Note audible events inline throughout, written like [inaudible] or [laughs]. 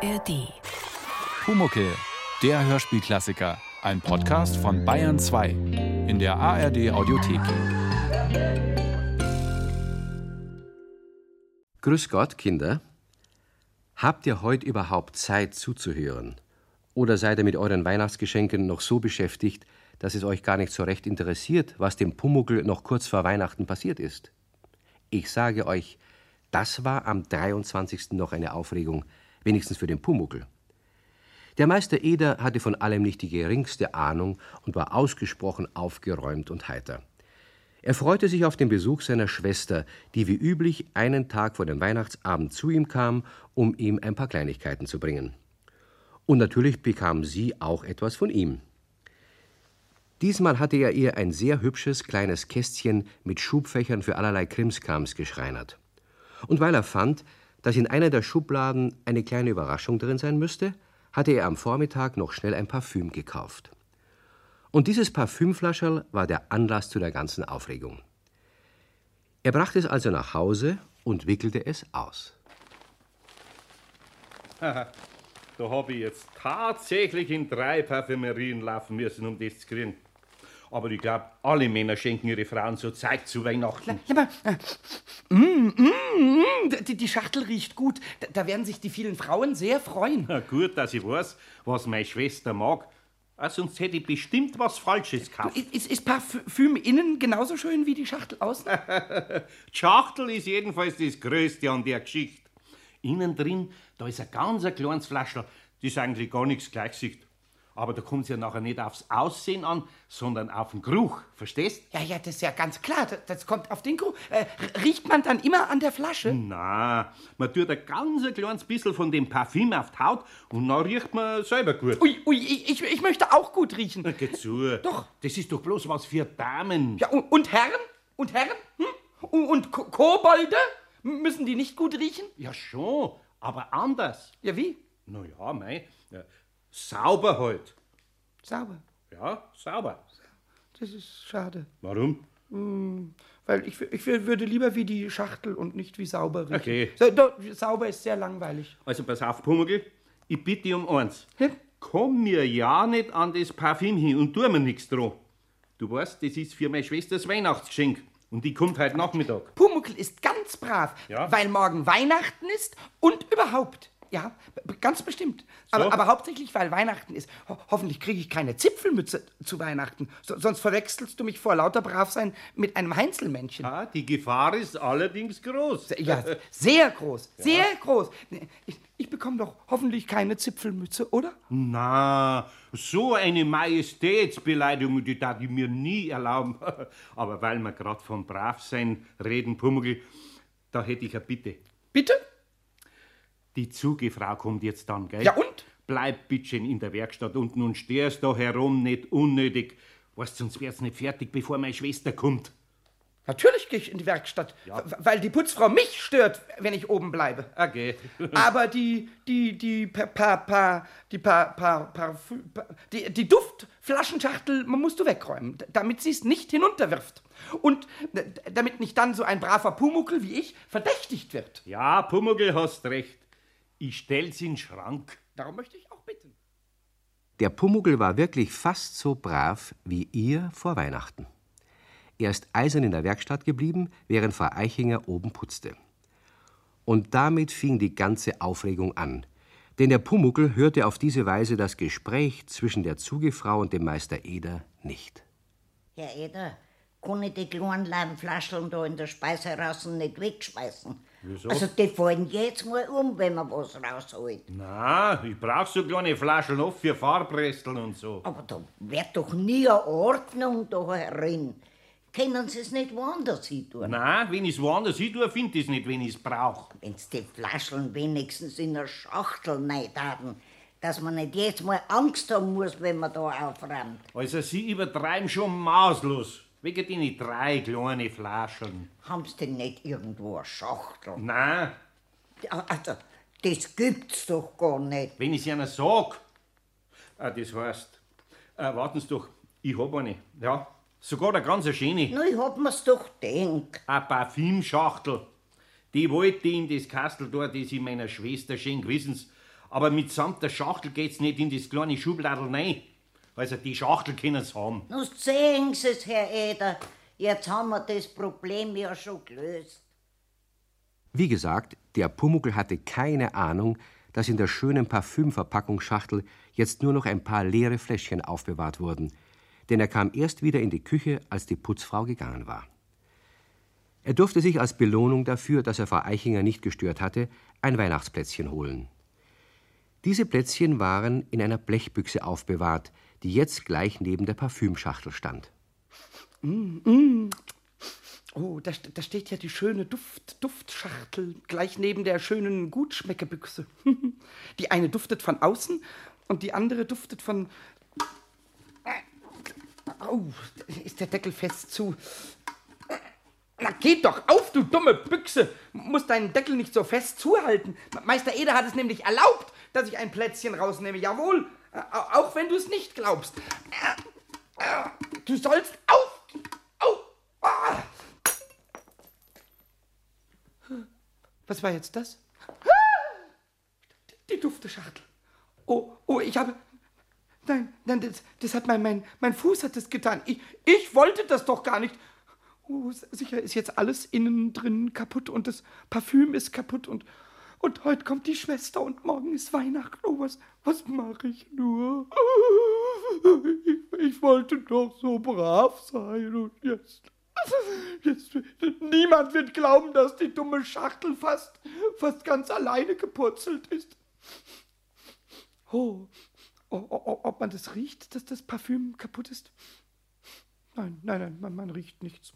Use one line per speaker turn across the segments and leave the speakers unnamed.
ARD.
Pumuckel, der Hörspielklassiker. Ein Podcast von Bayern 2 in der ARD Audiothek.
Grüß Gott, Kinder. Habt ihr heute überhaupt Zeit zuzuhören? Oder seid ihr mit euren Weihnachtsgeschenken noch so beschäftigt, dass es euch gar nicht so recht interessiert, was dem Pumuckel noch kurz vor Weihnachten passiert ist? Ich sage euch, das war am 23. noch eine Aufregung, wenigstens für den Pumuckel. Der Meister Eder hatte von allem nicht die geringste Ahnung und war ausgesprochen aufgeräumt und heiter. Er freute sich auf den Besuch seiner Schwester, die wie üblich einen Tag vor dem Weihnachtsabend zu ihm kam, um ihm ein paar Kleinigkeiten zu bringen. Und natürlich bekam sie auch etwas von ihm. Diesmal hatte er ihr ein sehr hübsches kleines Kästchen mit Schubfächern für allerlei Krimskrams geschreinert. Und weil er fand, dass in einer der Schubladen eine kleine Überraschung drin sein müsste, hatte er am Vormittag noch schnell ein Parfüm gekauft. Und dieses Parfümflascherl war der Anlass zu der ganzen Aufregung. Er brachte es also nach Hause und wickelte es aus. [laughs]
da habe ich jetzt tatsächlich in drei Parfümerien laufen müssen, um das zu kriegen. Aber ich glaube, alle Männer schenken ihre Frauen so Zeit zu Weihnachten.
Ja, aber, äh, mm, mm, mm, die, die Schachtel riecht gut. Da, da werden sich die vielen Frauen sehr freuen.
Na gut, dass ich weiß, was meine Schwester mag. Ah, sonst hätte ich bestimmt was Falsches gekauft.
Ist, ist Parfüm innen genauso schön wie die Schachtel außen?
die [laughs] Schachtel ist jedenfalls das Größte an der Geschichte. Innen drin, da ist ein ganz ein kleines Flaschel, das eigentlich gar nichts gleich sieht. Aber da kommt es ja nachher nicht aufs Aussehen an, sondern auf den Geruch. Verstehst?
Ja, ja, das ist ja ganz klar. Das, das kommt auf den Geruch. Äh, riecht man dann immer an der Flasche?
Na, man tut ein ganz kleines bisschen von dem Parfüm auf die Haut und dann riecht man selber gut.
Ui, ui, ich, ich möchte auch gut riechen.
Na, geh zu.
Doch.
Das ist doch bloß was für Damen.
Ja, und, und Herren? Und Herren? Hm? Und, und Ko Kobolde? Müssen die nicht gut riechen?
Ja, schon, aber anders.
Ja, wie?
Na ja, mei. Ja. Sauber halt.
Sauber?
Ja, sauber.
Das ist schade.
Warum?
Hm, weil ich, ich würde lieber wie die Schachtel und nicht wie sauber riechen.
Okay.
So, sauber ist sehr langweilig.
Also pass auf, Pumuckl, ich bitte dich um eins.
Hm?
Komm mir ja nicht an das Parfüm hin und tu mir nichts dran. Du weißt, das ist für meine Schwester das Weihnachtsgeschenk. Und die kommt heute Nachmittag.
Pumuckl ist ganz brav,
Ja?
weil morgen Weihnachten ist und überhaupt. Ja, ganz bestimmt. Aber,
So?
aber hauptsächlich, weil Weihnachten ist. Ho hoffentlich kriege ich keine Zipfelmütze zu Weihnachten. So, sonst verwechselst du mich vor lauter Bravsein mit einem Heinzelmännchen.
Ja, die Gefahr ist allerdings groß.
Ja, sehr groß, [laughs] sehr groß. Ich, ich bekomme doch hoffentlich keine Zipfelmütze, oder?
Na, so eine Majestätsbeleidigung, die darf ich mir nie erlauben. [laughs] Aber weil wir gerade vom Bravsein reden, Pumuckl, da hätte ich eine Bitte.
Bitte?
Die Zugefrau kommt jetzt dann, gell?
Ja, und?
Bleib bittchen in der Werkstatt unten und stehst da herum, nicht unnötig. Weißt, sonst wär's nicht fertig, bevor meine Schwester kommt.
Natürlich gehe ich in die Werkstatt, w- weil die Putzfrau mich stört, wenn ich oben bleibe.
Okay. [laughs]
Aber die, die, die, pa, pa, pa, die, pa, pa, Parfüm, pa, die, die Duftflaschenschachtel musst du wegräumen, damit sie es nicht hinunterwirft. Und damit nicht dann so ein braver Pumuckel wie ich verdächtigt wird.
Ja, Pumuckl, hast recht. Ich stell's in den Schrank.
Darum möchte ich auch bitten.
Der Pumuckl war wirklich fast so brav wie ihr vor Weihnachten. Er ist eisern in der Werkstatt geblieben, während Frau Eichinger oben putzte. Und damit fing die ganze Aufregung an. Denn der Pumuckl hörte auf diese Weise das Gespräch zwischen der Zugefrau und dem Meister Eder nicht.
Herr Eder, kann ich die kleinen Leimflascheln da in der Speise draußen nicht wegschmeißen?
Wieso?
Also die fallen jetzt mal um, wenn man was rausholt.
Na, ich brauch so kleine Flaschen oft für Farbresteln und so.
Aber da wird doch nie eine Ordnung da herin. Können Sie es nicht woanders hin tun?
Na, wenn ich's woanders hin tue, find ich's nicht, wenn ich's brauch.
Wenn Sie die Flascheln wenigstens in eine Schachtel reintaten, dass man nicht jetzt mal Angst haben muss, wenn man da aufräumt.
Also, Sie übertreiben schon maßlos. Wegen den drei kleine Flaschen.
Haben Sie denn nicht irgendwo eine Schachtel? Ja, Also, das gibt's doch gar nicht.
wenn ich's Ihnen sag. Ah, das heißt, äh, warten Sie doch, ich hab eine. Ja, sogar eine ganz schöne.
Na, ich hab mir's doch gedacht.
Eine Parfümschachtel. Die wollte ich in das Kastel dort, das ich meiner Schwester schenk, wissen's. Aber mitsamt der Schachtel geht's nicht in das kleine Schubladel rein. Also die Schachtel können es haben.
Nun sehen Sie es, Herr Eder. Jetzt haben wir das Problem ja schon gelöst.
Wie gesagt, der Pumuckl hatte keine Ahnung, dass in der schönen Parfümverpackungsschachtel jetzt nur noch ein paar leere Fläschchen aufbewahrt wurden, denn er kam erst wieder in die Küche, als die Putzfrau gegangen war. Er durfte sich als Belohnung dafür, dass er Frau Eichinger nicht gestört hatte, ein Weihnachtsplätzchen holen. Diese Plätzchen waren in einer Blechbüchse aufbewahrt, die jetzt gleich neben der Parfümschachtel stand.
Oh, da, da steht ja die schöne Duft, Duftschachtel gleich neben der schönen Gutschmeckerbüchse. [laughs] Die eine duftet von außen und die andere duftet von. Oh, ist der Deckel fest zu. Na, geht doch auf, du dumme Büchse! Muss deinen Deckel nicht so fest zuhalten. Meister Eder hat es nämlich erlaubt, dass ich ein Plätzchen rausnehme. Jawohl, Äh, auch wenn du es nicht glaubst. Du sollst auf! Au! Ah! Was war jetzt das? Die dufte Schachtel. Oh, oh, ich habe. Nein, nein, das, das hat mein, mein, mein Fuß hat das getan. Ich, ich wollte das doch gar nicht. Oh, sicher ist jetzt alles innen drin kaputt und das Parfüm ist kaputt und, und heute kommt die Schwester und morgen ist Weihnachten. Oh, was, was mache ich nur? Ich, ich wollte doch so brav sein und jetzt. Jetzt, niemand wird glauben, dass die dumme Schachtel fast, fast ganz alleine gepurzelt ist. Oh, oh, oh, ob man das riecht, dass das Parfüm kaputt ist? Nein, nein, nein, man, man riecht nichts.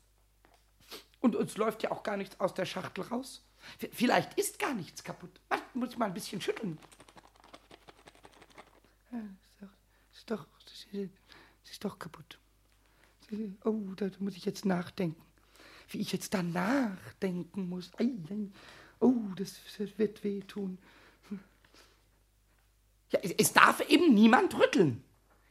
Und uns läuft ja auch gar nichts aus der Schachtel raus. Vielleicht ist gar nichts kaputt. Warte, muss ich mal ein bisschen schütteln. Ist doch, ist doch, ist, ist doch kaputt. Oh, da muss ich jetzt nachdenken. Wie ich jetzt da nachdenken muss. Oh, das wird wehtun. Ja, es, darf eben niemand rütteln.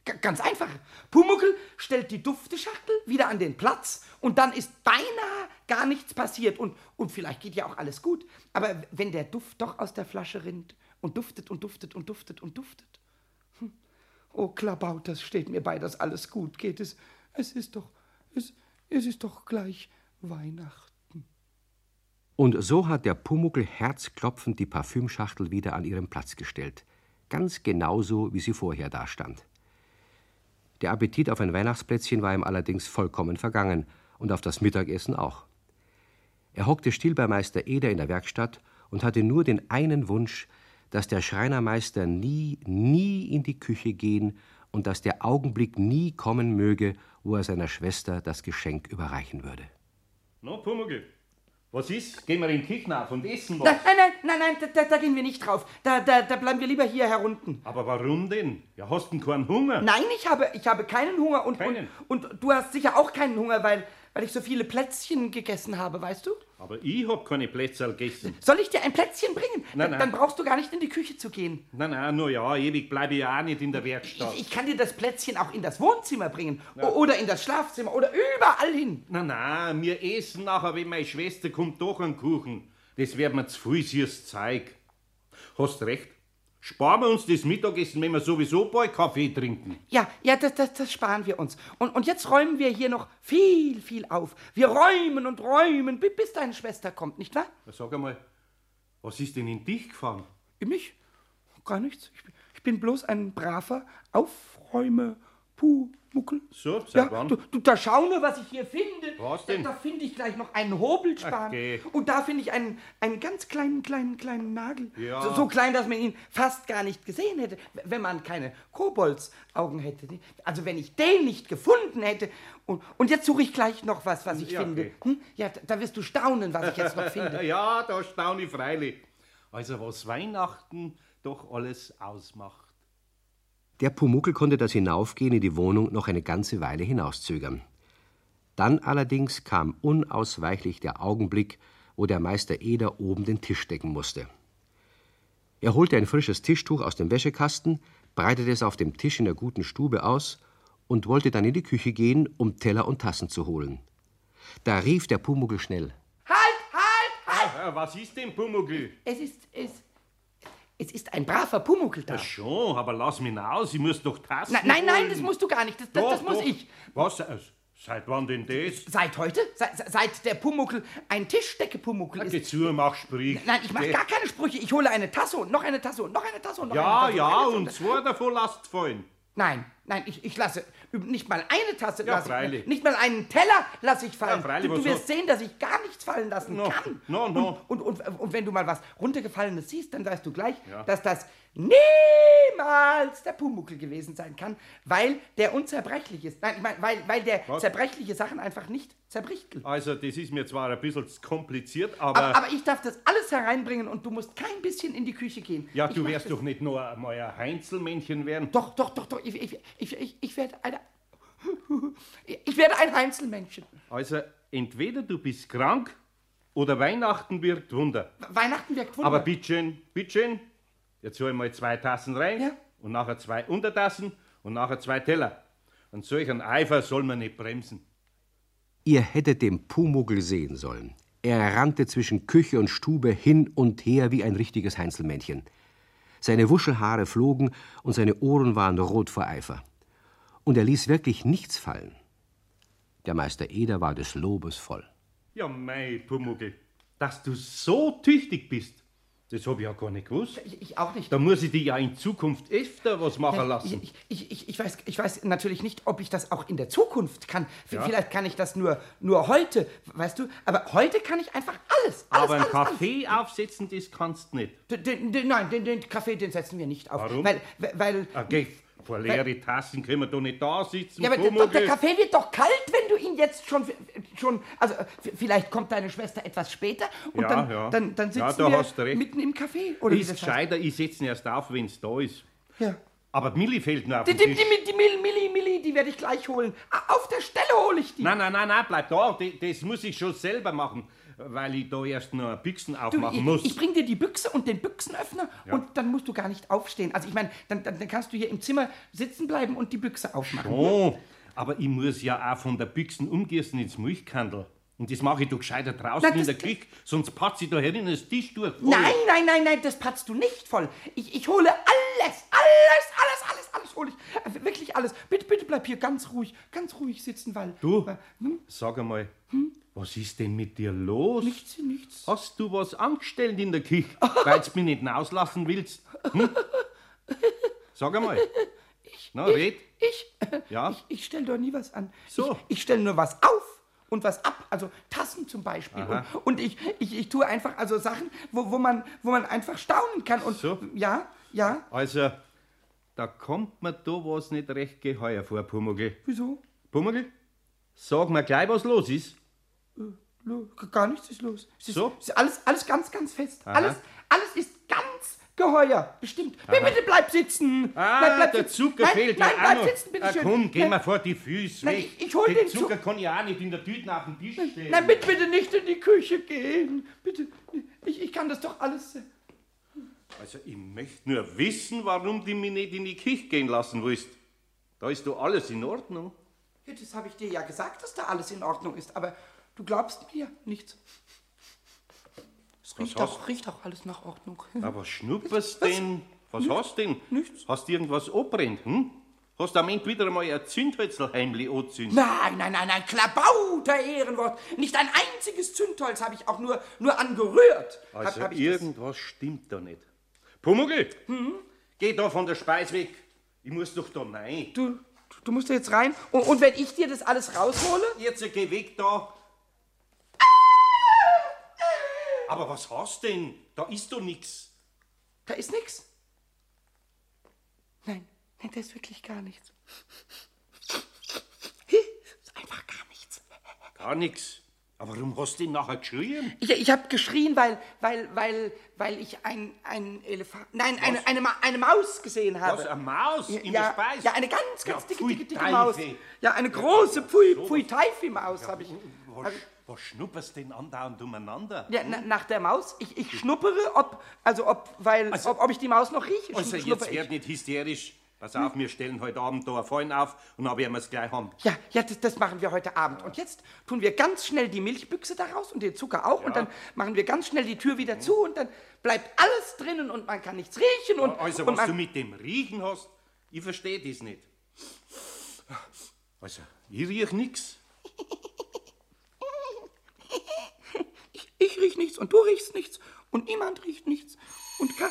Ganz einfach. Pumuckel stellt die Dufteschachtel wieder an den Platz und dann ist beinahe gar nichts passiert. Und, und vielleicht geht ja auch alles gut. Aber wenn der Duft doch aus der Flasche rinnt und duftet und duftet und duftet und duftet. Hm. Oh, Klabaut, das steht mir bei, dass alles gut geht. Es, es ist doch, es, es ist doch gleich Weihnachten.
Und so hat der Pumuckl herzklopfend die Parfümschachtel wieder an ihren Platz gestellt. Ganz genauso, wie sie vorher dastand. Der Appetit auf ein Weihnachtsplätzchen war ihm allerdings vollkommen vergangen und auf das Mittagessen auch. Er hockte still bei Meister Eder in der Werkstatt und hatte nur den einen Wunsch, dass der Schreinermeister nie, nie in die Küche gehen und dass der Augenblick nie kommen möge, wo er seiner Schwester das Geschenk überreichen würde.
Na, Pumuckl, was ist? Gehen wir in die Küche auf und essen was?
Nein, nein, nein, nein, nein da, da, da gehen wir nicht drauf. Da, da, da bleiben wir lieber hier herunten.
Aber warum denn? Ja, hast du keinen Hunger?
Nein, ich habe, ich habe keinen Hunger und,
Keinen?
und, und du hast sicher auch keinen Hunger, weil, weil ich so viele Plätzchen gegessen habe, weißt du?
Aber ich hab keine Plätzchen gegessen.
Soll ich dir ein Plätzchen bringen?
Nein, nein.
Dann brauchst du gar nicht in die Küche zu gehen.
Nein, nein, nur ja, ewig bleibe ich ja auch nicht in der Werkstatt.
Ich, ich kann dir das Plätzchen auch in das Wohnzimmer bringen. O- Oder in das Schlafzimmer oder überall hin.
Nein, nein, wir essen nachher, wenn meine Schwester kommt, doch einen Kuchen. Das wird mir zu viel süßes Zeug. Hast recht. Sparen wir uns das Mittagessen, wenn wir sowieso bald Kaffee trinken.
Ja, ja, das, das, das sparen wir uns. Und, und jetzt räumen wir hier noch viel, viel auf. Wir räumen und räumen, bi- bis deine Schwester kommt, nicht wahr?
Sag einmal, was ist denn in dich gefahren?
Ihm nicht? Gar nichts. Ich, bin- ich bin bloß ein braver Aufräume Pumuckel.
So, seit
Ja,
wann?
du, du, da schau nur, was ich hier finde.
Was denn?
Da, da finde ich gleich noch einen Hobelspan.
Geh.
Und da finde ich einen, einen ganz kleinen, kleinen, kleinen Nagel.
Ja.
So, so klein, dass man ihn fast gar nicht gesehen hätte, wenn man keine Koboldsaugen hätte. Also wenn ich den nicht gefunden hätte. Und, und jetzt suche ich gleich noch was, was ich
Ja,
finde.
okay.
Hm? Ja, da, da wirst du staunen, was ich jetzt noch finde. [laughs]
Ja, da staune ich freilich. Also, was Weihnachten doch alles ausmacht.
Der Pumuckel konnte das Hinaufgehen in die Wohnung noch eine ganze Weile hinauszögern. Dann allerdings kam unausweichlich der Augenblick, wo der Meister Eder oben den Tisch decken musste. Er holte ein frisches Tischtuch aus dem Wäschekasten, breitete es auf dem Tisch in der guten Stube aus und wollte dann in die Küche gehen, um Teller und Tassen zu holen. Da rief der Pumuckel schnell.
Halt, halt, halt!
Äh, was ist denn, Pumuckl?
Es ist, es, Es ist ein braver Pumuckl da.
Ja, schon, aber lass mich aus, ich muss doch Tassen
Na, nein, nein,
holen.
das musst du gar nicht. Das, das,
Doch,
das muss
doch.
ich.
Was? äh, Seit wann denn das?
Seit heute? Se, se- seit der Pumuckl ein Tischdecke-Pumuckl
Geh
ist.
zu, mach Sprich.
Nein, ich mache
Geh.
gar keine Sprüche. Ich hole eine Tasse und noch eine Tasse und noch eine Tasse und noch
Ja,
eine Tasse.
ja,
eine
und
Tasse.
zwei davon lasst fallen.
Nein, nein, ich, ich lasse nicht mal eine Tasse.
Ja,
lasse
freilich.
Ich, nicht mal einen Teller lasse ich fallen.
Ja, freilich,
du, du wirst
soll-
sehen, dass ich gar nichts fallen lassen
No,
kann.
no, no.
Und, und, und, und wenn du mal was runtergefallenes siehst, dann weißt du gleich,
Ja.
dass das niemals der Pumuckl gewesen sein kann, weil der unzerbrechlich ist. Nein, ich meine, weil, weil der
Was?
zerbrechliche Sachen einfach nicht zerbricht.
Also, das ist mir zwar ein bisschen kompliziert, aber.
Aber, aber ich darf das alles hereinbringen und du musst kein bisschen in die Küche gehen.
ja,
Ich
du wirst doch nicht nur einmal ein Heinzelmännchen werden.
Doch, doch, doch, doch. Ich, ich, ich, ich, ich werde eine. [laughs] Ich werde ein Einzelmännchen.
Also, entweder du bist krank oder Weihnachten wirkt Wunder.
Weihnachten wirkt wunderbar.
Aber bitteschön, bitteschön, jetzt hol mal zwei Tassen rein
Ja.
und nachher zwei Untertassen und nachher zwei Teller. Und solch ein Eifer soll man nicht bremsen.
Ihr hättet den Pumuckl sehen sollen. Er rannte zwischen Küche und Stube hin und her wie ein richtiges Heinzelmännchen. Seine Wuschelhaare flogen und seine Ohren waren rot vor Eifer. Und er ließ wirklich nichts fallen. Der Meister Eder war des Lobes voll.
Ja, mei, Pumuckl, dass du so tüchtig bist, das hab ich ja gar nicht gewusst.
ich, ich auch nicht.
Da muss ich dir ja in Zukunft öfter was machen lassen.
Ich, ich, ich, ich, weiß, ich weiß natürlich nicht, ob ich das auch in der Zukunft kann.
Ja.
Vielleicht kann ich das nur, nur heute, weißt du? Aber heute kann ich einfach alles. alles
Aber einen
alles, alles.
Kaffee aufsetzen, das kannst du nicht.
Den, nein, den, den Kaffee, den setzen wir nicht auf.
Warum?
Weil, weil,
Okay, vor leere Tassen können wir doch nicht da sitzen.
Ja, aber der, der Kaffee wird doch kalt, wenn du ihn jetzt schon, schon also vielleicht kommt deine Schwester etwas später und
Ja,
dann,
ja.
dann, dann sitzen
Ja, da
wir mitten im Café. Oder
ist gescheiter, ich setze ihn erst auf, wenn es da ist.
Ja.
Aber die Milli fehlt noch auf
Die, die,
Tisch.
die, die Milli, Milli, Milli, die werde ich gleich holen. Ah, Auf der Stelle hole ich die.
Nein, nein, nein, nein, bleib da. Das muss ich schon selber machen, weil ich da erst noch Büchsen
Du,
aufmachen
ich,
muss.
ich bring dir die Büchse und den Büchsenöffner und dann musst du gar nicht aufstehen. Also ich meine, dann, dann, dann kannst du hier im Zimmer sitzen bleiben und die Büchse aufmachen.
Oh, aber ich muss ja auch von der Büchsen umgießen ins Milchkandel. Und das mache ich doch gescheiter draußen
Na,
in der Küche, sonst patze ich da herin das Tisch durch.
Nein, nein, nein, nein, das patzt du nicht voll. Ich, ich hole alles, alles, alles, alles, alles hole ich. Äh, Wirklich alles. Bitte, bitte bleib hier ganz ruhig, ganz ruhig sitzen, weil...
Du,
hm?
sag einmal, was ist denn mit dir los?
Nichts, nichts.
Hast du was angestellt in der Küche, weil du mich nicht auslassen willst? Hm? Sag einmal. Na, red.
Ich,
Ja?
ich, ich stelle doch nie was an.
So.
Ich, ich stelle nur was auf und was ab. Also Tassen zum Beispiel.
Aha.
Und, und ich, ich, ich tue einfach also Sachen, wo, wo, man, wo man einfach staunen kann. Und
So.
ja, ja.
Also, da kommt mir da was nicht recht geheuer vor, Pumuckl.
Wieso?
Pumuckl, sag mir gleich, was los ist.
Lo- Gar nichts ist los. Es ist,
So?
ist alles, alles ganz, ganz fest.
Aha.
Alles, alles ist ganz geheuer. Bestimmt. Bitte, bitte bleib sitzen.
Ah,
bleib, bleib
der
nein,
fehlt
nein,
auch
bleib sitzen, bitte
ah,
schön.
komm, geh
Nein,
mal vor die Füße
Nein,
weg.
ich- ich hol den
Zucker
Zuck-
kann ich auch nicht in der Tüte auf den Tisch stellen.
Nein, bitte, bitte nicht in die Küche gehen. Bitte, ich, ich kann das doch alles. äh,
Also, ich möchte nur wissen, warum du mich nicht in die Küche gehen lassen willst. Da ist doch alles in Ordnung.
Ja, das habe ich dir ja gesagt, dass da alles in Ordnung ist, aber du glaubst mir nichts. Es riecht
hast-
auch, riecht auch alles nach Ordnung.
Aber was schnupperst denn? Was hast denn?
Nichts.
Hast du irgendwas abbrennt, hm? Hast du am Ende wieder einmal ein Zündhölzl heimlich angezündet?
Nein, nein, nein, nein, Klabauter Ehrenwort. Nicht ein einziges Zündholz habe ich auch nur, nur angerührt. Hab-
Also,
hab ich
irgendwas stimmt da nicht. Pumuckl, geh da von der Speis weg. Ich muss doch da rein.
das, du, du musst da jetzt rein. Und, und wenn ich dir das alles raushole?
Jetzt geh weg da. Aber was hast denn? Da ist doch nix.
Da ist nichts. Nein, nein, da ist wirklich gar nichts. Ist einfach gar nichts.
Gar nix. Aber warum hast du denn nachher geschrien?
Ich, ich habe geschrien, weil, weil, weil, weil ich ein, ein Elefant, nein, eine, eine, Ma eine Maus gesehen habe.
Was, eine Maus in
ja,
der Speise?
Ja, eine ganz,
Ja,
ganz dicke,
pfui,
dicke, dicke
Teufel.
Maus. Ja, eine große Pfui, Pfui Teifi Maus habe ich.
Was, was schnupperst denn andauernd umeinander?
Ja, na, nach der Maus. Ich, ich schnuppere, ob, also ob, weil,
Also-
ob, ob ich die Maus noch rieche.
Also jetzt
ich.
werd nicht hysterisch. Pass auf, wir stellen heute Abend da Fallen auf und dann werden wir es gleich haben.
Ja, ja, das, das machen wir heute Abend. Und jetzt tun wir ganz schnell die Milchbüchse daraus und den Zucker auch. Und dann machen wir ganz schnell die Tür wieder zu und dann bleibt alles drinnen und man kann nichts riechen. Und,
Also,
und
was du mit dem Riechen hast, ich verstehe das nicht. Also, ich riech nix. [laughs]
ich, riech nichts und du riechst nichts und niemand riecht nichts. Und ka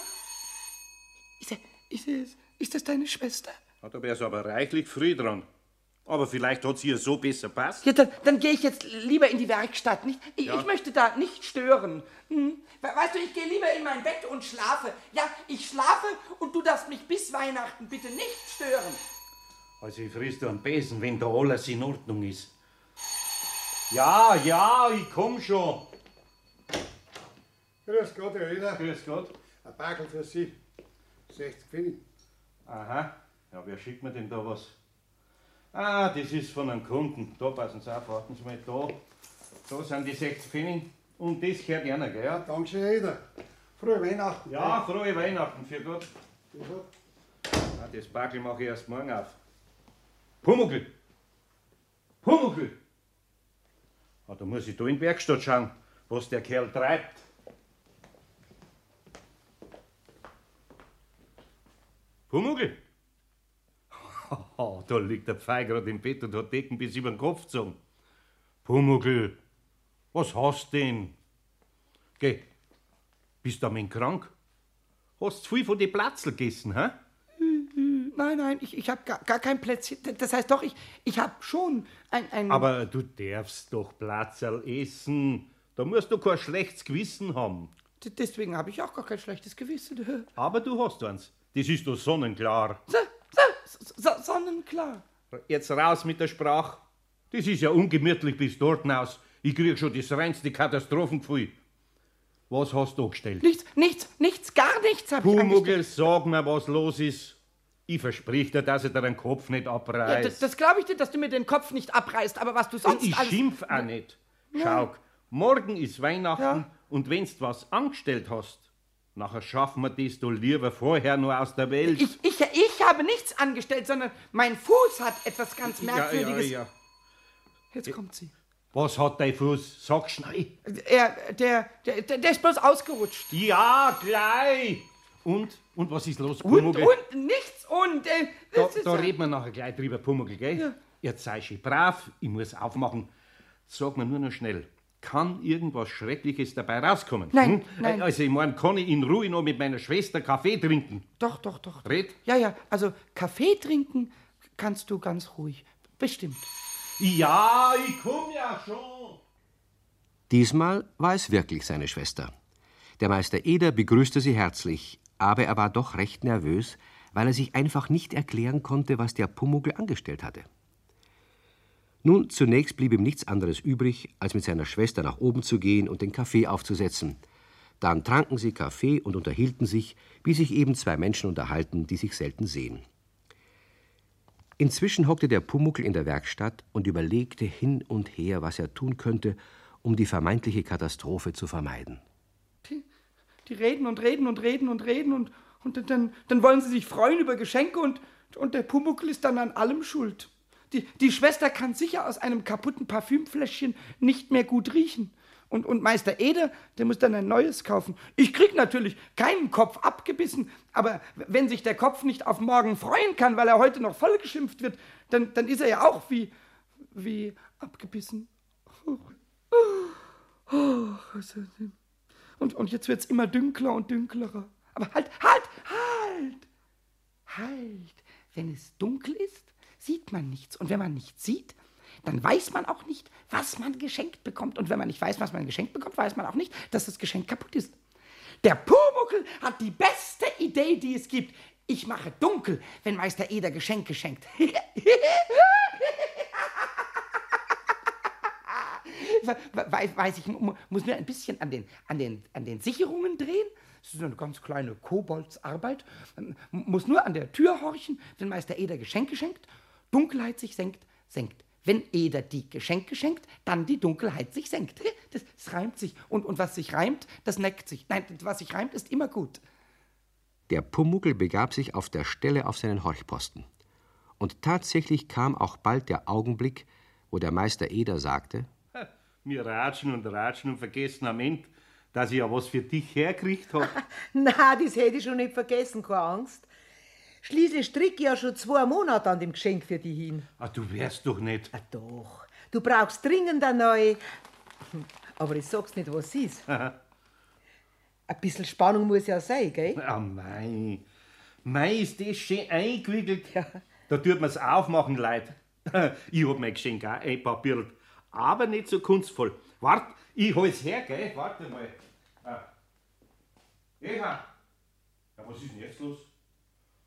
ist, ist, ist das deine Schwester?
Hat aber erst aber reichlich früh dran. Aber vielleicht hat sie ihr so besser passt.
Ja, dann, dann gehe ich jetzt lieber in die Werkstatt, nicht? Ich,
Ja.
ich möchte da nicht stören. Hm? We- Weißt du, ich gehe lieber in mein Bett und schlafe. Ja, ich schlafe und du darfst mich bis Weihnachten bitte nicht stören.
Also, ich frisst du einen Besen, wenn da alles in Ordnung ist. Ja, ja, ich komm schon.
Grüß Gott, Herr Eder.
Grüß Gott.
Ein Bagel für Sie. 60 Pfennig.
Aha. Ja, wer schickt mir denn da was? Ah, das ist von einem Kunden. Da passen Sie auf, warten Sie mal da. Da sind die 60 Pfennig. Und das gehört einer, gell? Ja,
Dankeschön, Herr Eder. Frohe Weihnachten.
ja frohe Weihnachten für Gott.
Gott.
Ah, das Backel mache ich erst morgen auf. Pumuckl! Pumuckl! Ah, da muss ich da in die Werkstatt schauen, was der Kerl treibt. Pumuckl! [laughs] Oh, da liegt der Pfeil gerade im Bett und hat Decken bis über den Kopf gezogen. Pumuckl, was hast denn? Geh, bist du am krank? Hast zu viel von den Platzl gegessen, hä?
Nein, nein, ich, ich habe gar, gar kein Plätzchen. Das heißt doch, ich, ich habe schon ein, ein...
Aber du darfst doch Platzerl essen. Da musst du kein schlechtes Gewissen haben.
D- Deswegen habe ich auch gar kein schlechtes Gewissen. [laughs]
Aber du hast eins. Das ist doch sonnenklar.
So, so, so, sonnenklar.
Jetzt raus mit der Sprache. Das ist ja ungemütlich bis dort aus. Ich krieg schon das reinste Katastrophengefühl. Was hast du gestellt?
Nichts, nichts, nichts, gar nichts habe ich angestellt.
Pumuckl, sag mir, was los ist. Ich versprich dir, dass ich dir den Kopf nicht
Ja,
abreiß.
das das glaube ich dir, dass du mir den Kopf nicht abreißt, aber was du sonst
ich
alles...
schimpf auch nicht. Schau, morgen ist Weihnachten
Ja.
und wenn's was angestellt hast, nachher schaffen wir das doch lieber vorher nur aus der Welt.
Ich, ich, ich habe nichts angestellt, sondern mein Fuß hat etwas ganz
ja, ja,
Merkwürdiges.
ja.
Jetzt kommt sie.
Was hat dein Fuß? Sag schnell.
Er, der, der, der, ist bloß ausgerutscht.
Ja, gleich. Und? Und was ist los,
Und,
Pumuckl?
und, nichts und... Äh,
Da, da
ja-
reden wir nachher gleich drüber, Pumuckl, gell? Jetzt sei schön brav, ich muss aufmachen. Sag mir nur noch schnell, kann irgendwas Schreckliches dabei rauskommen?
Nein, nein.
Also, ich meine, kann ich in Ruhe noch mit meiner Schwester Kaffee trinken?
Doch, doch, doch.
Red?
Ja, ja, also Kaffee trinken kannst du ganz ruhig. Bestimmt.
Ja, ich komm ja schon.
Diesmal war es wirklich seine Schwester. Der Meister Eder begrüßte sie herzlich, aber er war doch recht nervös, weil er sich einfach nicht erklären konnte, was der Pumuckl angestellt hatte. Nun, zunächst blieb ihm nichts anderes übrig, als mit seiner Schwester nach oben zu gehen und den Kaffee aufzusetzen. Dann tranken sie Kaffee und unterhielten sich, wie sich eben zwei Menschen unterhalten, die sich selten sehen. Inzwischen hockte der Pumuckl in der Werkstatt und überlegte hin und her, was er tun könnte, um die vermeintliche Katastrophe zu vermeiden.
Die, die reden und reden und reden und reden und, und dann, dann wollen sie sich freuen über Geschenke und, und der Pumuckl ist dann an allem schuld. Die, die Schwester kann sicher aus einem kaputten Parfümfläschchen nicht mehr gut riechen. Und, und Meister Eder, der muss dann ein neues kaufen. Ich krieg natürlich keinen Kopf abgebissen, aber wenn sich der Kopf nicht auf morgen freuen kann, weil er heute noch vollgeschimpft wird, dann, dann ist er ja auch wie, wie abgebissen. Und, und jetzt wird's immer dünkler und dünklerer. Aber halt, halt, halt! Halt! Wenn es dunkel ist, sieht man nichts. Und wenn man nichts sieht, dann weiß man auch nicht, was man geschenkt bekommt. Und wenn man nicht weiß, was man geschenkt bekommt, weiß man auch nicht, dass das Geschenk kaputt ist. Der Pumuckel hat die beste Idee, die es gibt. Ich mache dunkel, wenn Meister Eder Geschenke schenkt. [laughs] We- we- weiß ich, mu- muss nur ein bisschen an den, an den, an den Sicherungen drehen. Das ist eine ganz kleine Koboldsarbeit. Muss nur an der Tür horchen, wenn Meister Eder Geschenke schenkt. Dunkelheit sich senkt, senkt. Wenn Eder die Geschenke schenkt, dann die Dunkelheit sich senkt. Das, das reimt sich. Und, und was sich reimt, das neckt sich. Nein, was sich reimt, ist immer gut.
Der Pumuckl begab sich auf der Stelle auf seinen Horchposten. Und tatsächlich kam auch bald der Augenblick, wo der Meister Eder sagte:
Wir ratschen und ratschen und vergessen am Ende, dass ich ja was für dich herkriegt hab. [laughs]
Na, das hätte ich schon nicht vergessen, keine Angst. Schließlich stricke ich ja schon zwei Monate an dem Geschenk für dich hin.
Ah, du wärst doch nicht.
Ah, doch. Du brauchst dringend eine neue. Aber ich sag's nicht, was es ist. [laughs] Ein bisschen Spannung muss ja sein, gell?
Ah, mei. Mei, ist das schön eingewickelt. Da tut man's aufmachen, Leid. [laughs] Ich hab mein Geschenk auch einpapiert. Aber nicht so kunstvoll. Wart, ich hol's her, gell? Warte mal. Ah. Eva. Ja, was ist denn jetzt los?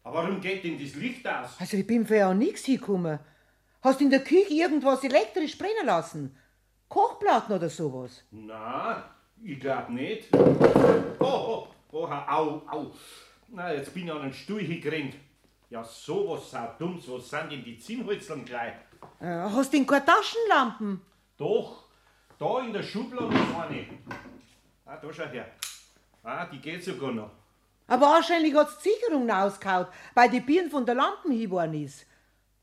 Aber warum geht denn das Licht aus?
Also, ich bin für ja nichts hingekommen. Hast in der Küche irgendwas elektrisch brennen lassen? Kochplatten oder sowas?
Na, ich glaub nicht. Oh, oh, oh, au, au. Na, jetzt bin ich an den Stuhl hingerannt. Ja, sowas sau dumms, was sind denn die Zinnholzeln gleich?
Äh, hast du denn keine Taschenlampen?
Doch, da in der Schublade ist eine. Ah, da schau her. Ah, die geht sogar noch.
Aber wahrscheinlich hat's die Sicherung ausgehauen, weil die Birne von der Lampen hingeworfen ist.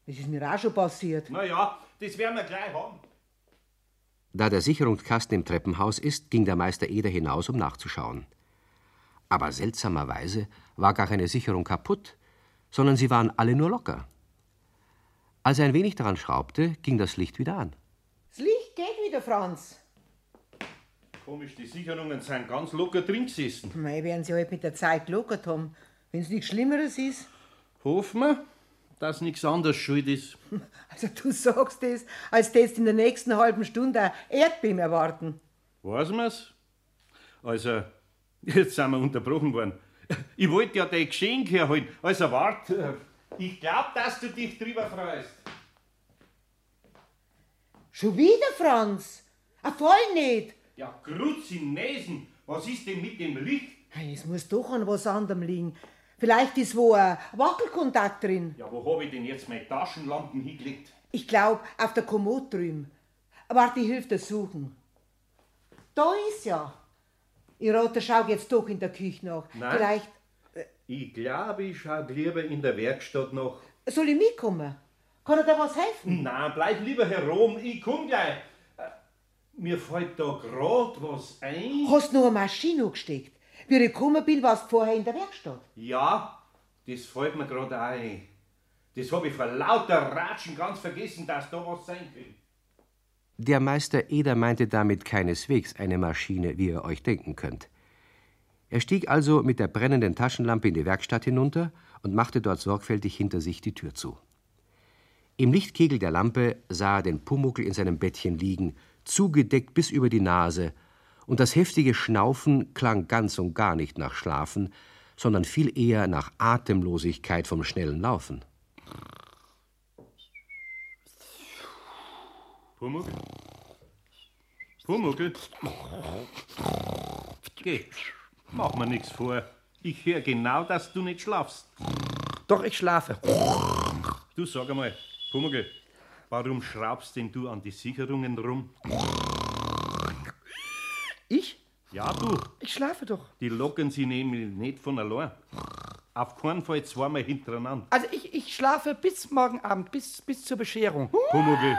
Das ist mir auch schon passiert.
Na ja, das werden wir gleich haben.
Da der Sicherungskasten im Treppenhaus ist, ging der Meister Eder hinaus, um nachzuschauen. Aber seltsamerweise war gar keine Sicherung kaputt, sondern sie waren alle nur locker. Als er ein wenig daran schraubte, ging das Licht wieder an.
Das Licht geht wieder, Franz.
Komisch, die Sicherungen sind ganz locker drin gesessen.
Mei, werden sie halt mit der Zeit gelockert haben. Wenn's nichts Schlimmeres ist.
Hoffen wir, dass nichts anderes schuld ist. [laughs]
Also, du sagst das, als tätst in der nächsten halben Stunde ein Erdbeben erwarten.
Weiß man's? Also, jetzt sind wir unterbrochen worden. Ich wollte ja dein Geschenk herholen. Also, warte. Ich glaub, dass du dich drüber freust.
Schon wieder, Franz? Voll nicht.
Ja, Grutz in Nesen. Was ist denn mit dem Licht?
Es muss doch an was anderem liegen. Vielleicht ist wo ein Wackelkontakt drin.
Ja, wo hab ich denn jetzt meine Taschenlampen hingelegt?
Ich glaub, auf der Kommode drüben. Warte, ich hilf dir suchen. Da ist ja. Ich rate, schau jetzt doch in der Küche nach.
Nein.
Vielleicht.
Ich glaube, ich schau lieber in der Werkstatt noch.
Soll ich mitkommen? Kann er dir was helfen?
Nein, bleib lieber herum. Ich komm gleich. Mir fällt da grad was ein.
Hast noch eine Maschine angesteckt? Wie ich gekommen bin, warst du vorher in der Werkstatt.
Ja, das fällt mir gerade ein. Das hab ich vor lauter Ratschen ganz vergessen, dass da was sein könnte.
Der Meister Eder meinte damit keineswegs eine Maschine, wie ihr euch denken könnt. Er stieg also mit der brennenden Taschenlampe in die Werkstatt hinunter und machte dort sorgfältig hinter sich die Tür zu. Im Lichtkegel der Lampe sah er den Pumuckl in seinem Bettchen liegen, zugedeckt bis über die Nase, und das heftige Schnaufen klang ganz und gar nicht nach Schlafen, sondern viel eher nach Atemlosigkeit vom schnellen Laufen.
Pumuckl? Pumuckl? Geh, mach mir nichts vor. Ich hör genau, dass du nicht schlafst.
Doch, ich schlafe.
Du sag einmal, Pumuckl, warum schraubst denn du an die Sicherungen rum?
Ich?
Ja, du,
Ich schlafe doch.
die locken sie nämlich nicht von allein. Auf keinen Fall zweimal hintereinander.
Also ich, ich schlafe bis morgen Abend, bis, bis zur Bescherung.
Pumuckl,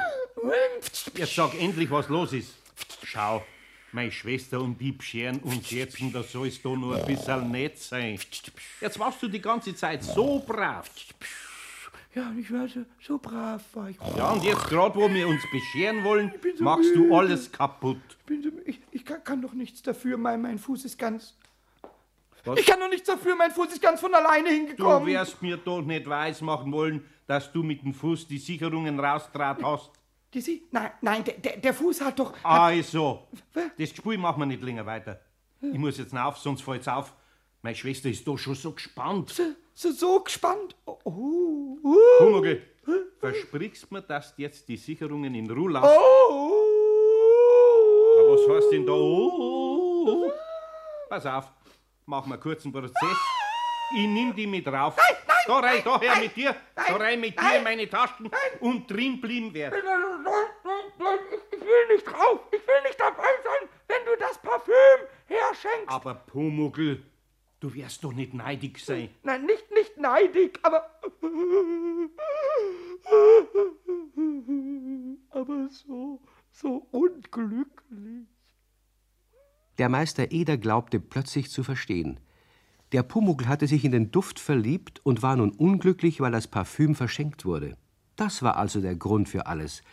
jetzt sag endlich, was los ist. Schau, meine Schwester und die bescheren und da soll es da nur ein bisschen nett sein. Jetzt warst du die ganze Zeit so brav.
Ja, ich war so, so brav, war ich.
Ja, und jetzt gerade, wo wir uns bescheren wollen,
so
machst du
müde.
alles kaputt.
Bin so, ich ich kann, kann doch nichts dafür, mein, mein Fuß ist ganz...
Was?
Ich kann doch nichts dafür, mein Fuß ist ganz von alleine
Du
hingekommen.
wirst mir doch nicht weismachen wollen, dass du mit dem Fuß die Sicherungen raustraut hast.
Die Sie? Nein, nein, der, der, Fuß hat doch...
Also,
Was?
das Spiel machen wir nicht länger weiter. Ich muss jetzt auf, sonst fällt's auf. Meine Schwester ist doch schon so gespannt.
So, so, gespannt. Oh, oh, oh.
Pumuckl, versprichst mir, dass du jetzt die Sicherungen in Ruhe lässt?
oh.
Aber was heißt denn da? Oh, Pass auf, mach mal kurz einen Prozess. Ich nimm die mit rauf. da rein, da her mit dir. da rein mit dir in meine Taschen und drin blieben werden.
Ich will nicht drauf, ich will nicht dabei sein, wenn du das Parfüm herschenkst.
Aber Pumuckl, Du wirst doch nicht neidig sein.
Nein, nicht, nicht neidig, aber. Aber so, so unglücklich.
Der Meister Eder glaubte plötzlich zu verstehen. Der Pumuckl hatte sich in den Duft verliebt und war nun unglücklich, weil das Parfüm verschenkt wurde. Das war also der Grund für alles.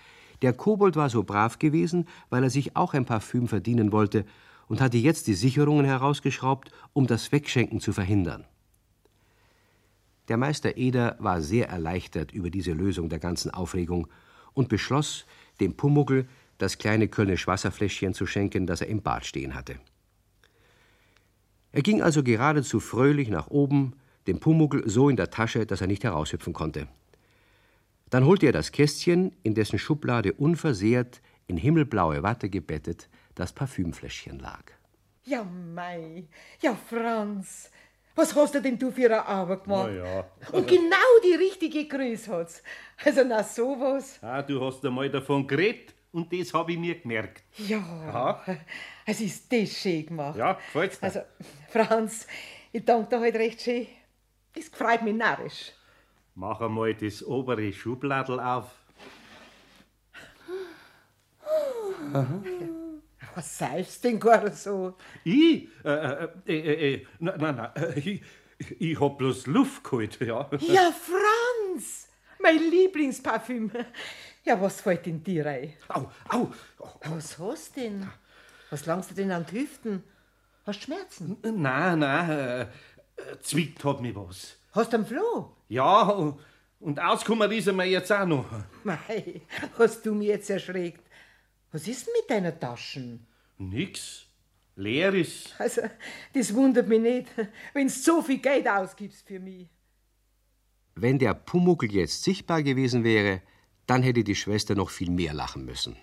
Der Kobold war so brav gewesen, weil er sich auch ein Parfüm verdienen wollte und hatte jetzt die Sicherungen herausgeschraubt, um das Wegschenken zu verhindern. Der Meister Eder war sehr erleichtert über diese Lösung der ganzen Aufregung und beschloss, dem Pumuckl das kleine Kölnisch Wasserfläschchen zu schenken, das er im Bad stehen hatte. Er ging also geradezu fröhlich nach oben, dem Pumuckl so in der Tasche, dass er nicht heraushüpfen konnte. Dann holte er das Kästchen, in dessen Schublade unversehrt, in himmelblaue Watte gebettet, das Parfümfläschchen lag.
Ja, mei. Ja, Franz. Was hast du denn du für eine Arbeit gemacht?
Na ja.
Und genau die richtige Größe hat's. Also, na, sowas.
Ah, du hast einmal davon geredet und das habe ich mir gemerkt.
Ja. Es ist das schön gemacht.
Ja, gefällt's dir?
Also, Franz, ich danke dir heute recht schön. Das freut mich narrisch.
Mach einmal das obere Schubladel auf.
Was seifst denn gar so?
Ich? Äh, äh, äh, nein, nein, nein, ich, ich hab bloß Luft geholt, ja.
Ja, Franz! Mein Lieblingsparfüm. Ja, was fällt in dir rein?
Au, au.
Was hast du denn? Was langst du denn an die Hüften? Hast du Schmerzen?
Nein, nein, äh, äh, zwickt hat mich was.
Hast du einen Floh?
Ja, und- und auskommen ist er mir jetzt auch noch.
Mei, hast du mich jetzt erschreckt. Was ist denn mit deiner Taschen?
Nix. Leer ist.
Also, das wundert mich nicht, wenn du so viel Geld ausgibst für mich.
Wenn der Pumuckl jetzt sichtbar gewesen wäre, dann hätte die Schwester noch viel mehr lachen müssen.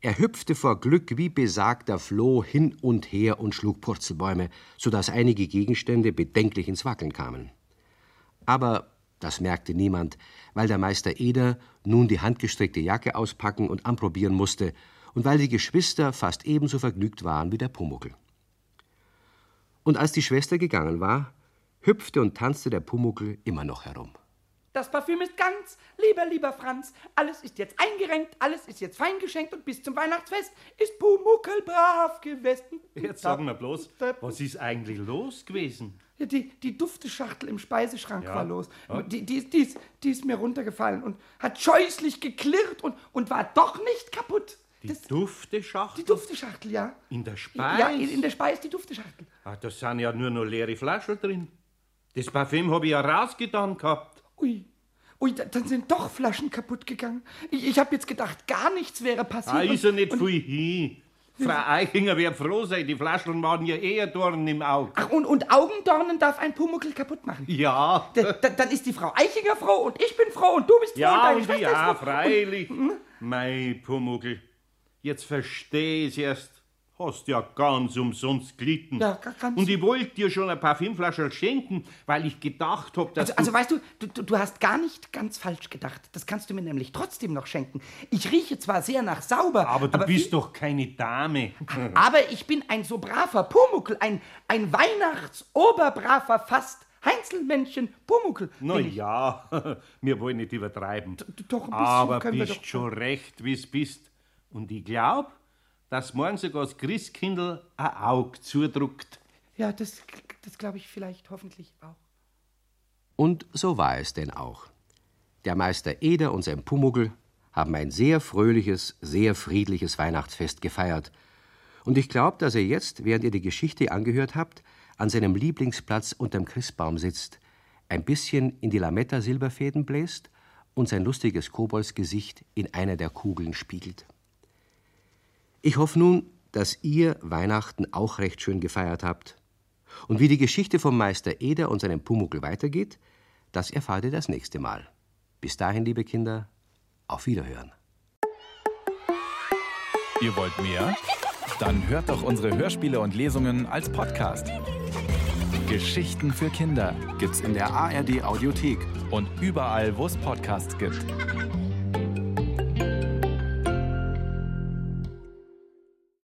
Er hüpfte vor Glück wie besagter Floh hin und her und schlug Purzelbäume, so dass einige Gegenstände bedenklich ins Wackeln kamen. Aber das merkte niemand, weil der Meister Eder nun die handgestrickte Jacke auspacken und anprobieren musste und weil die Geschwister fast ebenso vergnügt waren wie der Pumuckl. Und als die Schwester gegangen war, hüpfte und tanzte der Pumuckl immer noch herum.
Das Parfüm ist ganz, lieber, lieber Franz. Alles ist jetzt eingerenkt, alles ist jetzt fein geschenkt und bis zum Weihnachtsfest ist Pumuckel brav gewesen.
Jetzt sagen wir bloß, was ist eigentlich los gewesen?
Ja, die, die Dufteschachtel im Speiseschrank
Ja.
war los.
Ja.
Die, die, die, ist, die ist mir runtergefallen und hat scheußlich geklirrt und, und war doch nicht kaputt.
Die
Das-
Dufteschachtel?
Die Dufteschachtel, ja.
In der Speise?
Ja, in, in der Speise die Dufteschachtel.
Ah, da sind ja nur noch leere Flaschen drin. Das Parfüm habe ich ja rausgetan gehabt.
Ui. Ui, da, dann sind doch Flaschen kaputt gegangen. Ich, ich habe jetzt gedacht, gar nichts wäre passiert.
Ah, ist ja nicht
und,
viel hin. Frau Eichinger wäre froh sein, die Flaschen waren ja eher Dorn im Auge.
Ach, und, und Augendornen darf ein Pumuckel kaputt machen.
Ja.
Da, da, dann ist die Frau Eichinger froh und ich bin froh und du bist froh und
Ja,
deine
und
Schwester
ja,
ist froh.
freilich. Mei Pumuckl, jetzt versteh ich's erst. Hast ja ganz umsonst gelitten.
Ja, ga- ganz-
Und ich wollte dir schon ein Parfümflasche schenken, weil ich gedacht hab, dass
Also, also weißt du, du, du, hast gar nicht ganz falsch gedacht. Das kannst du mir nämlich trotzdem noch schenken. Ich rieche zwar sehr nach sauber,
du... Aber du bist
wie-
doch keine Dame. [laughs]
aber ich bin ein so braver Pumuckel, ein, ein Weihnachtsoberbraver fast Heinzelmännchen Pumuckel.
Na ja, [laughs] wir wollen nicht übertreiben.
doch, ein bisschen
Aber
können wir
bist schon recht, wie's bist. Und ich glaub, dass morgen sogar das Christkindl ein Auge zudruckt.
Ja, das, das glaube ich vielleicht hoffentlich auch.
Und so war es denn auch. Der Meister Eder und sein Pumuckl haben ein sehr fröhliches, sehr friedliches Weihnachtsfest gefeiert. Und ich glaube, dass er jetzt, während ihr die Geschichte angehört habt, an seinem Lieblingsplatz unterm Christbaum sitzt, ein bisschen in die Lametta-Silberfäden bläst und sein lustiges Koboldsgesicht in einer der Kugeln spiegelt. Ich hoffe nun, dass ihr Weihnachten auch recht schön gefeiert habt. Und wie die Geschichte vom Meister Eder und seinem Pumuckl weitergeht, das erfahrt ihr das nächste Mal. Bis dahin, liebe Kinder, auf Wiederhören.
Ihr wollt mehr? Dann hört doch unsere Hörspiele und Lesungen als Podcast. Geschichten für Kinder gibt's in der ARD Audiothek und überall, wo es Podcasts gibt.